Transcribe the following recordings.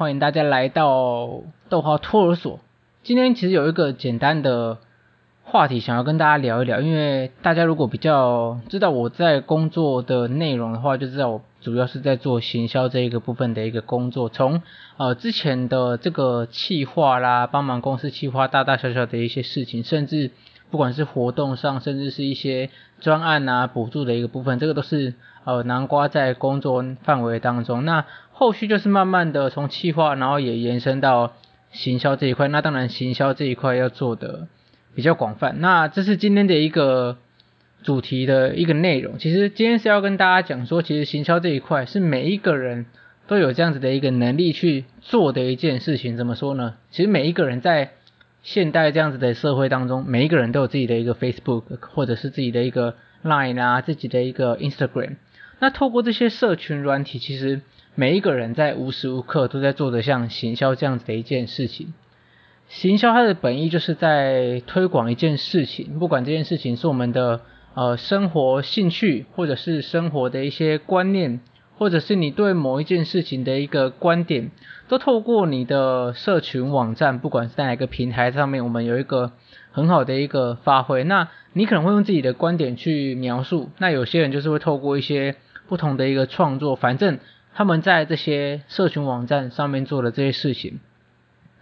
欢迎大家来到豆花托儿所。今天其实有一个简单的话题想要跟大家聊一聊，因为大家如果比较知道我在工作的内容的话，就知道我主要是在做行销这一个部分的一个工作。从呃之前的这个企划啦，帮忙公司企划大大小小的一些事情，甚至不管是活动上，甚至是一些专案啊补助的一个部分，这个都是呃南瓜在工作范围当中。那后续就是慢慢的从企划，然后也延伸到。行销这一块，那当然行销这一块要做的比较广泛。那这是今天的一个主题的一个内容。其实今天是要跟大家讲说，其实行销这一块是每一个人都有这样子的一个能力去做的一件事情。怎么说呢？其实每一个人在现代这样子的社会当中，每一个人都有自己的一个 Facebook，或者是自己的一个 Line 啊，自己的一个 Instagram。那透过这些社群软体，其实每一个人在无时无刻都在做着像行销这样子的一件事情。行销它的本意就是在推广一件事情，不管这件事情是我们的呃生活兴趣，或者是生活的一些观念，或者是你对某一件事情的一个观点，都透过你的社群网站，不管是在哪个平台上面，我们有一个很好的一个发挥。那你可能会用自己的观点去描述，那有些人就是会透过一些不同的一个创作，反正。他们在这些社群网站上面做的这些事情，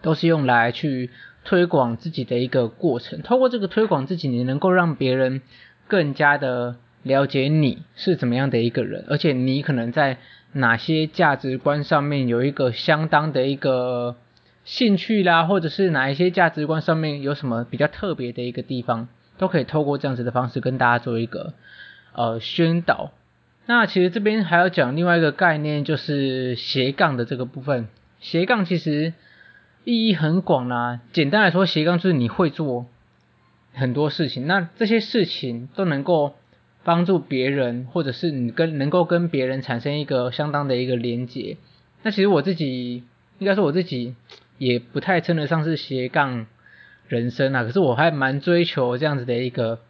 都是用来去推广自己的一个过程。透过这个推广自己，你能够让别人更加的了解你是怎么样的一个人，而且你可能在哪些价值观上面有一个相当的一个兴趣啦，或者是哪一些价值观上面有什么比较特别的一个地方，都可以透过这样子的方式跟大家做一个呃宣导。那其实这边还要讲另外一个概念，就是斜杠的这个部分。斜杠其实意义很广啦。简单来说，斜杠就是你会做很多事情，那这些事情都能够帮助别人，或者是你跟能够跟别人产生一个相当的一个连结。那其实我自己应该说我自己也不太称得上是斜杠人生啊，可是我还蛮追求这样子的一个。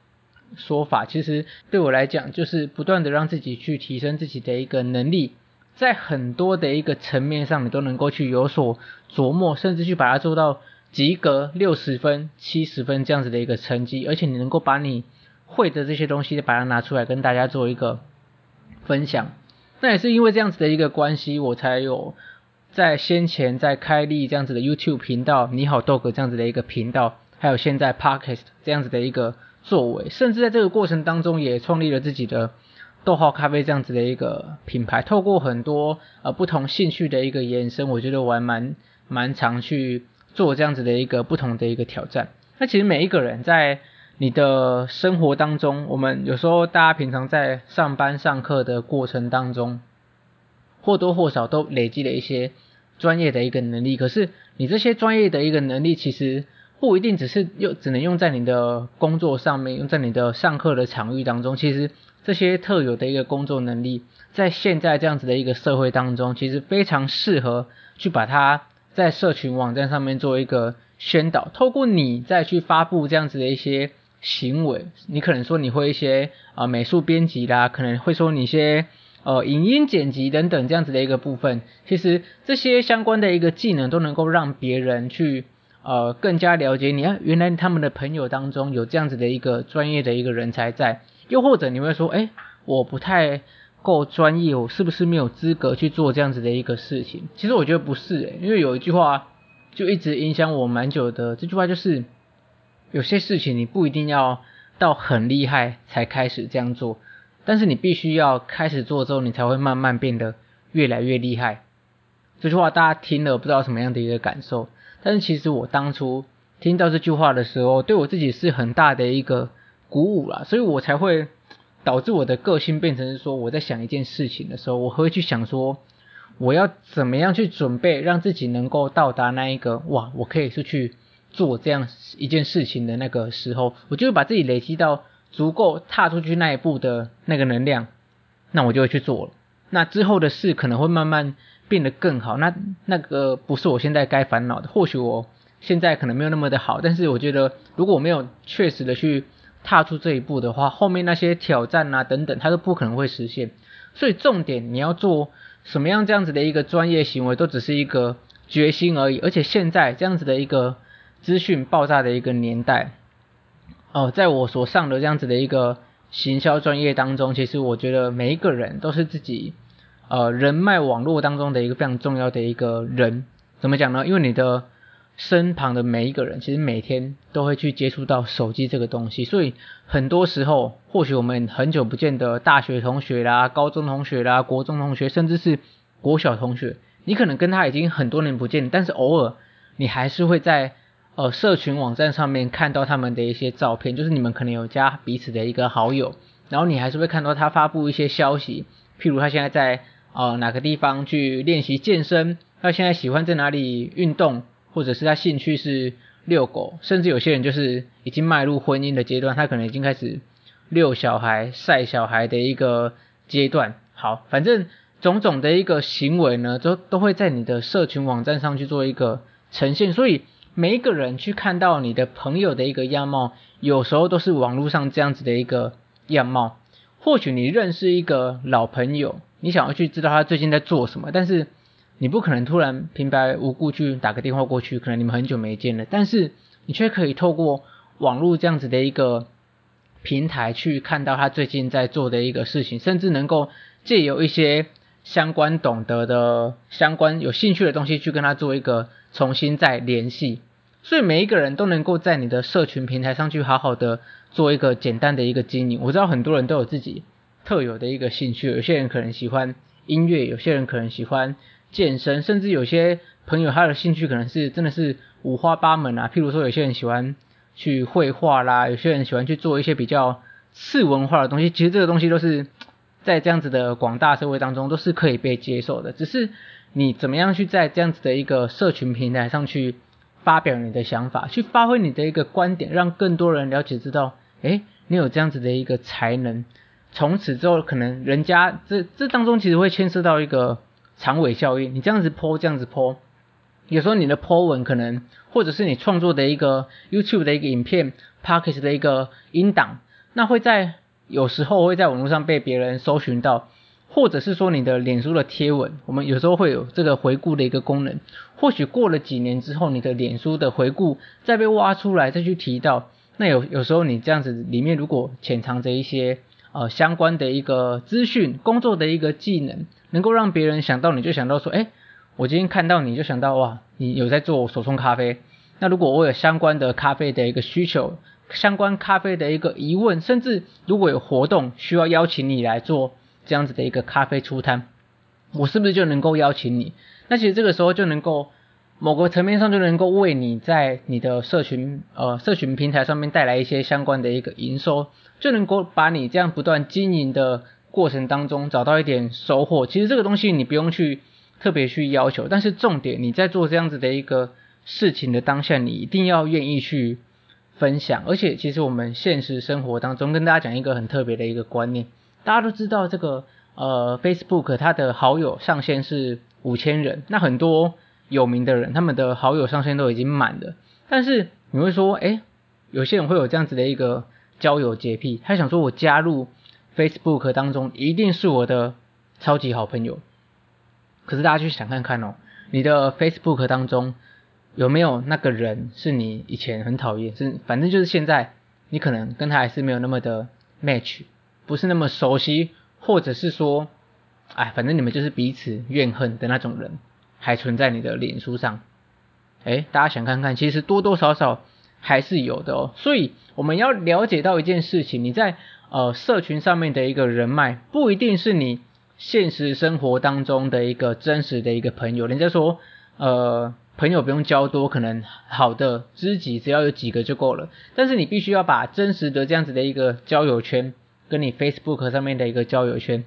说法其实对我来讲，就是不断的让自己去提升自己的一个能力，在很多的一个层面上，你都能够去有所琢磨，甚至去把它做到及格六十分、七十分这样子的一个成绩，而且你能够把你会的这些东西，把它拿出来跟大家做一个分享。那也是因为这样子的一个关系，我才有在先前在开立这样子的 YouTube 频道，你好豆哥这样子的一个频道，还有现在 Podcast 这样子的一个。作为，甚至在这个过程当中，也创立了自己的逗号咖啡这样子的一个品牌。透过很多呃不同兴趣的一个延伸，我觉得我还蛮蛮常去做这样子的一个不同的一个挑战。那其实每一个人在你的生活当中，我们有时候大家平常在上班上课的过程当中，或多或少都累积了一些专业的一个能力。可是你这些专业的一个能力，其实不一定只是用，只能用在你的工作上面，用在你的上课的场域当中。其实这些特有的一个工作能力，在现在这样子的一个社会当中，其实非常适合去把它在社群网站上面做一个宣导。透过你再去发布这样子的一些行为，你可能说你会一些啊、美术编辑啦，可能会说你一些呃影音剪辑等等这样子的一个部分。其实这些相关的一个技能都能够让别人去。呃，更加了解你啊，原来他们的朋友当中有这样子的一个专业的一个人才在，又或者你会说，哎，我不太够专业，我是不是没有资格去做这样子的一个事情？其实我觉得不是诶，因为有一句话就一直影响我蛮久的，这句话就是，有些事情你不一定要到很厉害才开始这样做，但是你必须要开始做之后，你才会慢慢变得越来越厉害。这句话大家听了不知道什么样的一个感受？但是其实我当初听到这句话的时候，对我自己是很大的一个鼓舞啦，所以我才会导致我的个性变成是说，我在想一件事情的时候，我会去想说，我要怎么样去准备，让自己能够到达那一个哇，我可以是去做这样一件事情的那个时候，我就会把自己累积到足够踏出去那一步的那个能量，那我就会去做了。那之后的事可能会慢慢。变得更好，那那个不是我现在该烦恼的。或许我现在可能没有那么的好，但是我觉得如果我没有确实的去踏出这一步的话，后面那些挑战啊等等，它都不可能会实现。所以重点你要做什么样这样子的一个专业行为，都只是一个决心而已。而且现在这样子的一个资讯爆炸的一个年代，哦、在我所上的这样子的一个行销专业当中，其实我觉得每一个人都是自己呃人脉网络当中的一个非常重要的一个人。怎么讲呢？因为你的身旁的每一个人，其实每天都会去接触到手机这个东西，所以很多时候，或许我们很久不见的大学同学啦、高中同学啦、国中同学，甚至是国小同学，你可能跟他已经很多年不见，但是偶尔你还是会在呃社群网站上面看到他们的一些照片，就是你们可能有加彼此的一个好友，然后你还是会看到他发布一些消息，譬如他现在在呃哪个地方去练习健身，他现在喜欢在哪里运动。或者是他兴趣是遛狗，甚至有些人就是已经迈入婚姻的阶段，他可能已经开始遛小孩、晒小孩的一个阶段。好，反正种种的一个行为呢，都都会在你的社群网站上去做一个呈现。所以每一个人去看到你的朋友的一个样貌，有时候都是网络上这样子的一个样貌。或许你认识一个老朋友，你想要去知道他最近在做什么，但是。你不可能突然平白无故去打个电话过去，可能你们很久没见了，但是你却可以透过网络这样子的一个平台去看到他最近在做的一个事情，甚至能够借由一些相关懂得的、相关有兴趣的东西去跟他做一个重新再联系。所以每一个人都能够在你的社群平台上去好好的做一个简单的一个经营。我知道很多人都有自己特有的一个兴趣，有些人可能喜欢音乐，有些人可能喜欢。健身，甚至有些朋友他的兴趣可能是真的是五花八门啊。譬如说，有些人喜欢去绘画啦，有些人喜欢去做一些比较次文化的东西。其实这个东西都是在这样子的广大社会当中都是可以被接受的。只是你怎么样去在这样子的一个社群平台上去发表你的想法，去发挥你的一个观点，让更多人了解知道，诶，你有这样子的一个才能。从此之后，可能人家这这当中其实会牵涉到一个。长尾效应，你这样子 po 这样子 po，有时候你的 po 文可能，或者是你创作的一个 YouTube 的一个影片，Podcast 的一个音档，那会在有时候会在网络上被别人搜寻到，或者是说你的脸书的贴文，我们有时候会有这个回顾的一个功能，或许过了几年之后，你的脸书的回顾再被挖出来再去提到，那有有时候你这样子里面如果潜藏着一些。呃，相关的一个资讯，工作的一个技能，能够让别人想到你就想到说，诶，我今天看到你就想到哇，你有在做手冲咖啡。那如果我有相关的咖啡的一个需求，相关咖啡的一个疑问，甚至如果有活动需要邀请你来做这样子的一个咖啡出摊，我是不是就能够邀请你？那其实这个时候就能够。某个层面上就能够为你在你的社群呃社群平台上面带来一些相关的一个营收，就能够把你这样不断经营的过程当中找到一点收获。其实这个东西你不用去特别去要求，但是重点你在做这样子的一个事情的当下，你一定要愿意去分享。而且其实我们现实生活当中跟大家讲一个很特别的一个观念，大家都知道这个呃 Facebook 它的好友上限是五千人，那很多。有名的人，他们的好友上限都已经满了，但是你会说，诶，有些人会有这样子的一个交友洁癖，他想说我加入 Facebook 当中一定是我的超级好朋友。可是大家去想看看哦，你的 Facebook 当中有没有那个人是你以前很讨厌，是反正就是现在你可能跟他还是没有那么的 match，不是那么熟悉，或者是说，哎，反正你们就是彼此怨恨的那种人。还存在你的脸书上，诶，大家想看看，其实多多少少还是有的哦。所以我们要了解到一件事情，你在呃社群上面的一个人脉，不一定是你现实生活当中的一个真实的一个朋友。人家说，呃，朋友不用交多，可能好的知己只要有几个就够了。但是你必须要把真实的这样子的一个交友圈，跟你 Facebook 上面的一个交友圈，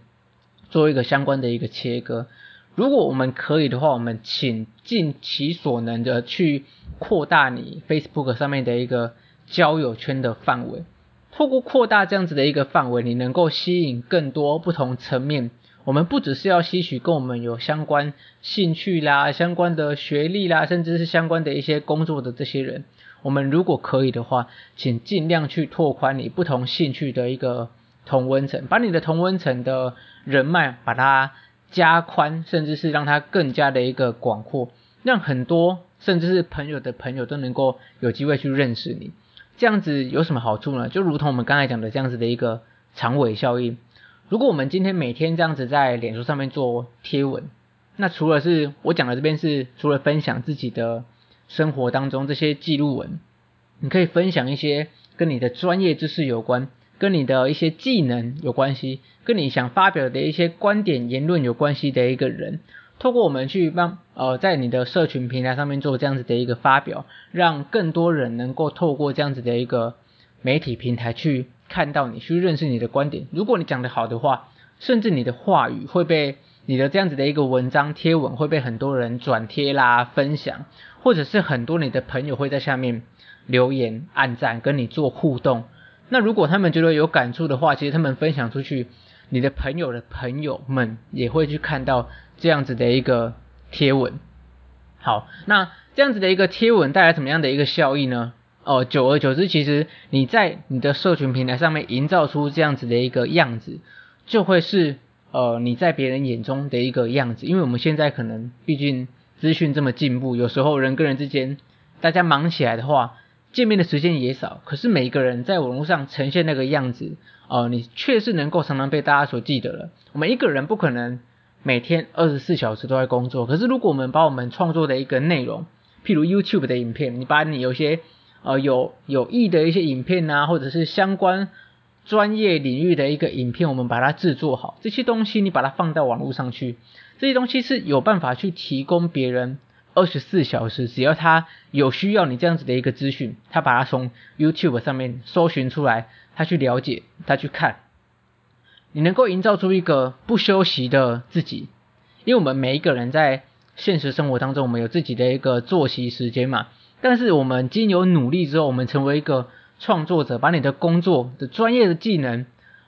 做一个相关的一个切割。如果我们可以的话，我们请尽其所能的去扩大你 Facebook 上面的一个交友圈的范围。透过扩大这样子的一个范围，你能够吸引更多不同层面。我们不只是要吸取跟我们有相关兴趣啦、相关的学历啦，甚至是相关的一些工作的这些人。我们如果可以的话，请尽量去拓宽你不同兴趣的一个同温层，把你的同温层的人脉把它。加宽，甚至是让它更加的一个广阔。让很多甚至是朋友的朋友都能够有机会去认识你。这样子有什么好处呢？就如同我们刚才讲的这样子的一个长尾效应。如果我们今天每天这样子在脸书上面做贴文，那除了是我讲的这边是除了分享自己的生活当中这些记录文，你可以分享一些跟你的专业知识有关，跟你的一些技能有关系，跟你想发表的一些观点言论有关系的一个人。透过我们去帮呃，在你的社群平台上面做这样子的一个发表，让更多人能够透过这样子的一个媒体平台去看到你，去认识你的观点。如果你讲得好的话，甚至你的话语会被你的这样子的一个文章贴文会被很多人转贴啦、分享，或者是很多你的朋友会在下面留言、按赞，跟你做互动。那如果他们觉得有感触的话，其实他们分享出去。你的朋友的朋友们也会去看到这样子的一个贴文。好，那这样子的一个贴文带来什么样的一个效益呢？哦，久而久之，其实你在你的社群平台上面营造出这样子的一个样子，就会是呃你在别人眼中的一个样子。因为我们现在可能毕竟资讯这么进步，有时候人跟人之间大家忙起来的话，见面的时间也少。可是每一个人在网络上呈现那个样子。哦，你确实能够常常被大家所记得了。我们一个人不可能每天二十四小时都在工作，可是如果我们把我们创作的一个内容，譬如 YouTube 的影片，你把你有些呃有有益的一些影片啊，或者是相关专业领域的一个影片，我们把它制作好，这些东西你把它放到网络上去，这些东西是有办法去提供别人二十四小时，只要他有需要你这样子的一个资讯，他把它从 YouTube 上面搜寻出来。他去了解，他去看，你能够营造出一个不休息的自己，因为我们每一个人在现实生活当中，我们有自己的一个作息时间嘛。但是我们经由努力之后，我们成为一个创作者，把你的工作的专业的技能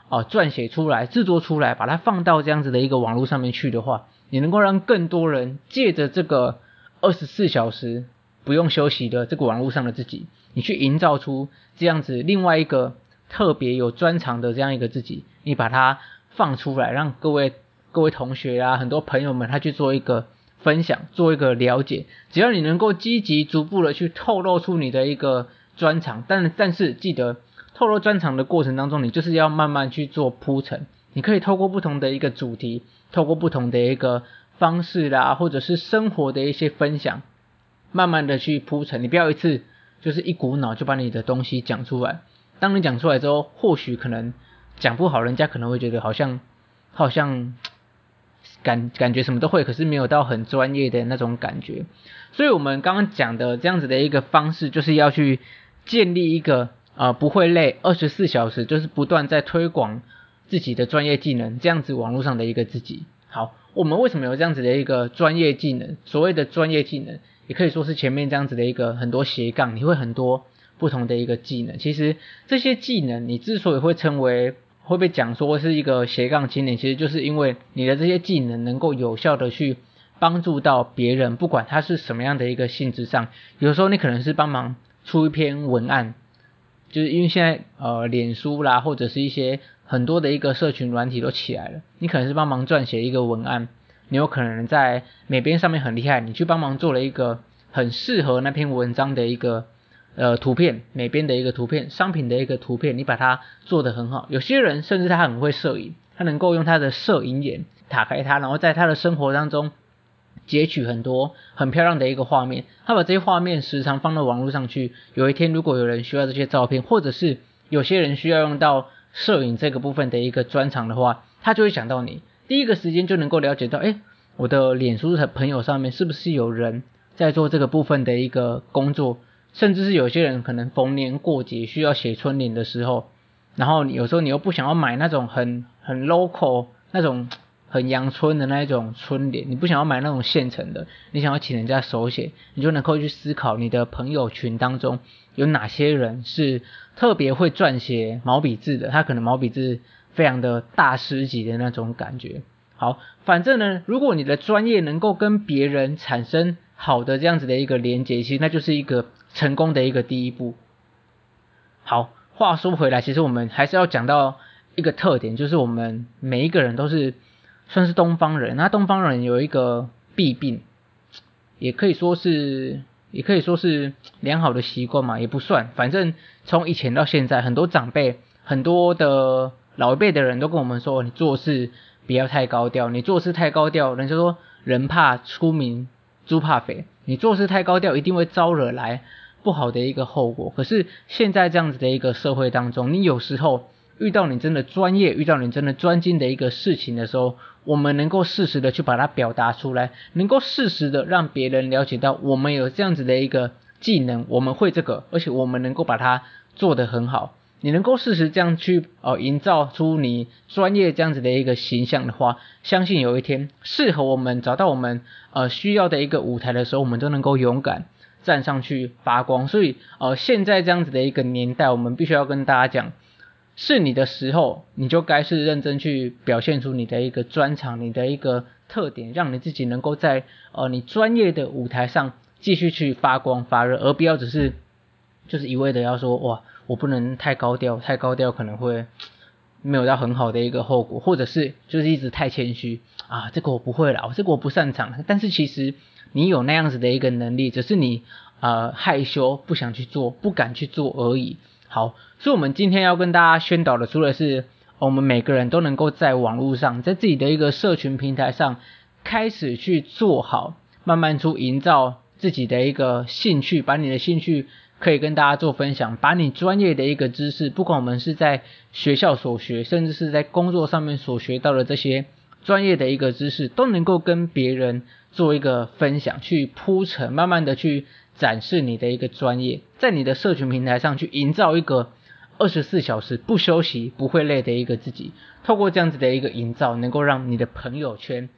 啊撰写出来、制作出来，把它放到这样子的一个网络上面去的话，你能够让更多人借着这个二十四小时不用休息的这个网络上的自己，你去营造出这样子另外一个。特别有专长的这样一个自己，你把它放出来，让各位各位同学啊，很多朋友们他去做一个分享，做一个了解。只要你能够积极逐步的去透露出你的一个专长，但但是记得透露专长的过程当中，你就是要慢慢去做铺陈。你可以透过不同的一个主题，透过不同的一个方式啦，或者是生活的一些分享，慢慢的去铺陈。你不要一次就是一股脑就把你的东西讲出来。当你讲出来之后，或许可能讲不好，人家可能会觉得好像好像 感感觉什么都会，可是没有到很专业的那种感觉。所以我们刚刚讲的这样子的一个方式，就是要去建立一个呃不会累，二十四小时就是不断在推广自己的专业技能，这样子网络上的一个自己。好，我们为什么有这样子的一个专业技能？所谓的专业技能，也可以说是前面这样子的一个很多斜杠，你会很多。不同的一个技能，其实这些技能你之所以会称为会被讲说是一个斜杠青年，其实就是因为你的这些技能能够有效的去帮助到别人，不管他是什么样的一个性质上，有时候你可能是帮忙出一篇文案，就是因为现在呃脸书啦或者是一些很多的一个社群软体都起来了，你可能是帮忙撰写一个文案，你有可能在美编上面很厉害，你去帮忙做了一个很适合那篇文章的一个。呃，图片美编的一个图片，商品的一个图片，你把它做得很好。有些人甚至他很会摄影，他能够用他的摄影眼打开它，然后在他的生活当中截取很多很漂亮的一个画面。他把这些画面时常放到网络上去。有一天如果有人需要这些照片，或者是有些人需要用到摄影这个部分的一个专长的话，他就会想到你，第一个时间就能够了解到，哎，我的脸书的朋友上面是不是有人在做这个部分的一个工作。甚至是有些人可能逢年过节需要写春联的时候，然后有时候你又不想要买那种很很 local 那种很阳春的那一种春联，你不想要买那种现成的，你想要请人家手写，你就能够去思考你的朋友群当中有哪些人是特别会撰写毛笔字的，他可能毛笔字非常的大师级的那种感觉。好，反正呢，如果你的专业能够跟别人产生好的这样子的一个连结，其实那就是一个。成功的一个第一步。好，话说回来，其实我们还是要讲到一个特点，就是我们每一个人都是算是东方人。那东方人有一个弊病，也可以说是，也可以说是良好的习惯嘛，也不算。反正从以前到现在，很多长辈、很多的老一辈的人都跟我们说，你做事不要太高调，你做事太高调，人家说人怕出名，猪怕肥，你做事太高调，一定会招惹来不好的一个后果。可是现在这样子的一个社会当中，你有时候。遇到你真的专业，遇到你真的专精的一个事情的时候，我们能够适时的去把它表达出来，能够适时的让别人了解到我们有这样子的一个技能，我们会这个，而且我们能够把它做得很好。你能够适时这样去呃营造出你专业这样子的一个形象的话，相信有一天适合我们找到我们呃需要的一个舞台的时候，我们都能够勇敢站上去发光。所以呃现在这样子的一个年代，我们必须要跟大家讲。是你的时候，你就该是认真去表现出你的一个专长，你的一个特点，让你自己能够在呃你专业的舞台上继续去发光发热，而不要只是就是一味的要说哇，我不能太高调，太高调可能会没有到很好的一个后果，或者是就是一直太谦虚啊，这个我不会啦，这个我不擅长，但是其实你有那样子的一个能力，只是你呃害羞不想去做，不敢去做而已。好，所以我们今天要跟大家宣导的，除了是我们每个人都能够在网络上，在自己的一个社群平台上，开始去做好，慢慢出营造自己的一个兴趣，把你的兴趣可以跟大家做分享，把你专业的一个知识，不管我们是在学校所学，甚至是在工作上面所学到的这些专业的一个知识，都能够跟别人做一个分享，去铺陈，慢慢的去。展示你的一个专业，在你的社群平台上去营造一个二十四小时不休息、不会累的一个自己。透过这样子的一个营造，能够让你的朋友圈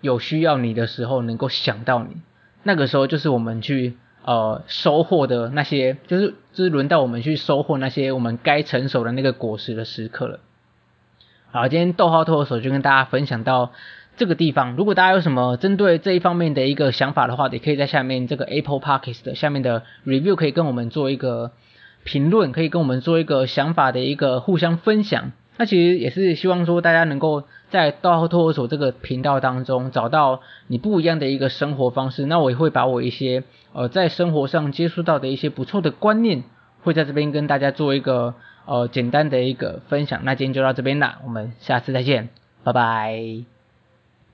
有需要你的时候能够想到你。那个时候就是我们去呃收获的那些，就是就是轮到我们去收获那些我们该成熟的那个果实的时刻了。好，今天逗号脱口秀就跟大家分享到。这个地方，如果大家有什么针对这一方面的一个想法的话，也可以在下面这个 Apple Podcast 的下面的 review 可以跟我们做一个评论，可以跟我们做一个想法的一个互相分享。那其实也是希望说大家能够在逗号托儿所这个频道当中找到你不一样的一个生活方式。那我也会把我一些呃在生活上接触到的一些不错的观念，会在这边跟大家做一个呃简单的一个分享。那今天就到这边啦，我们下次再见，拜拜。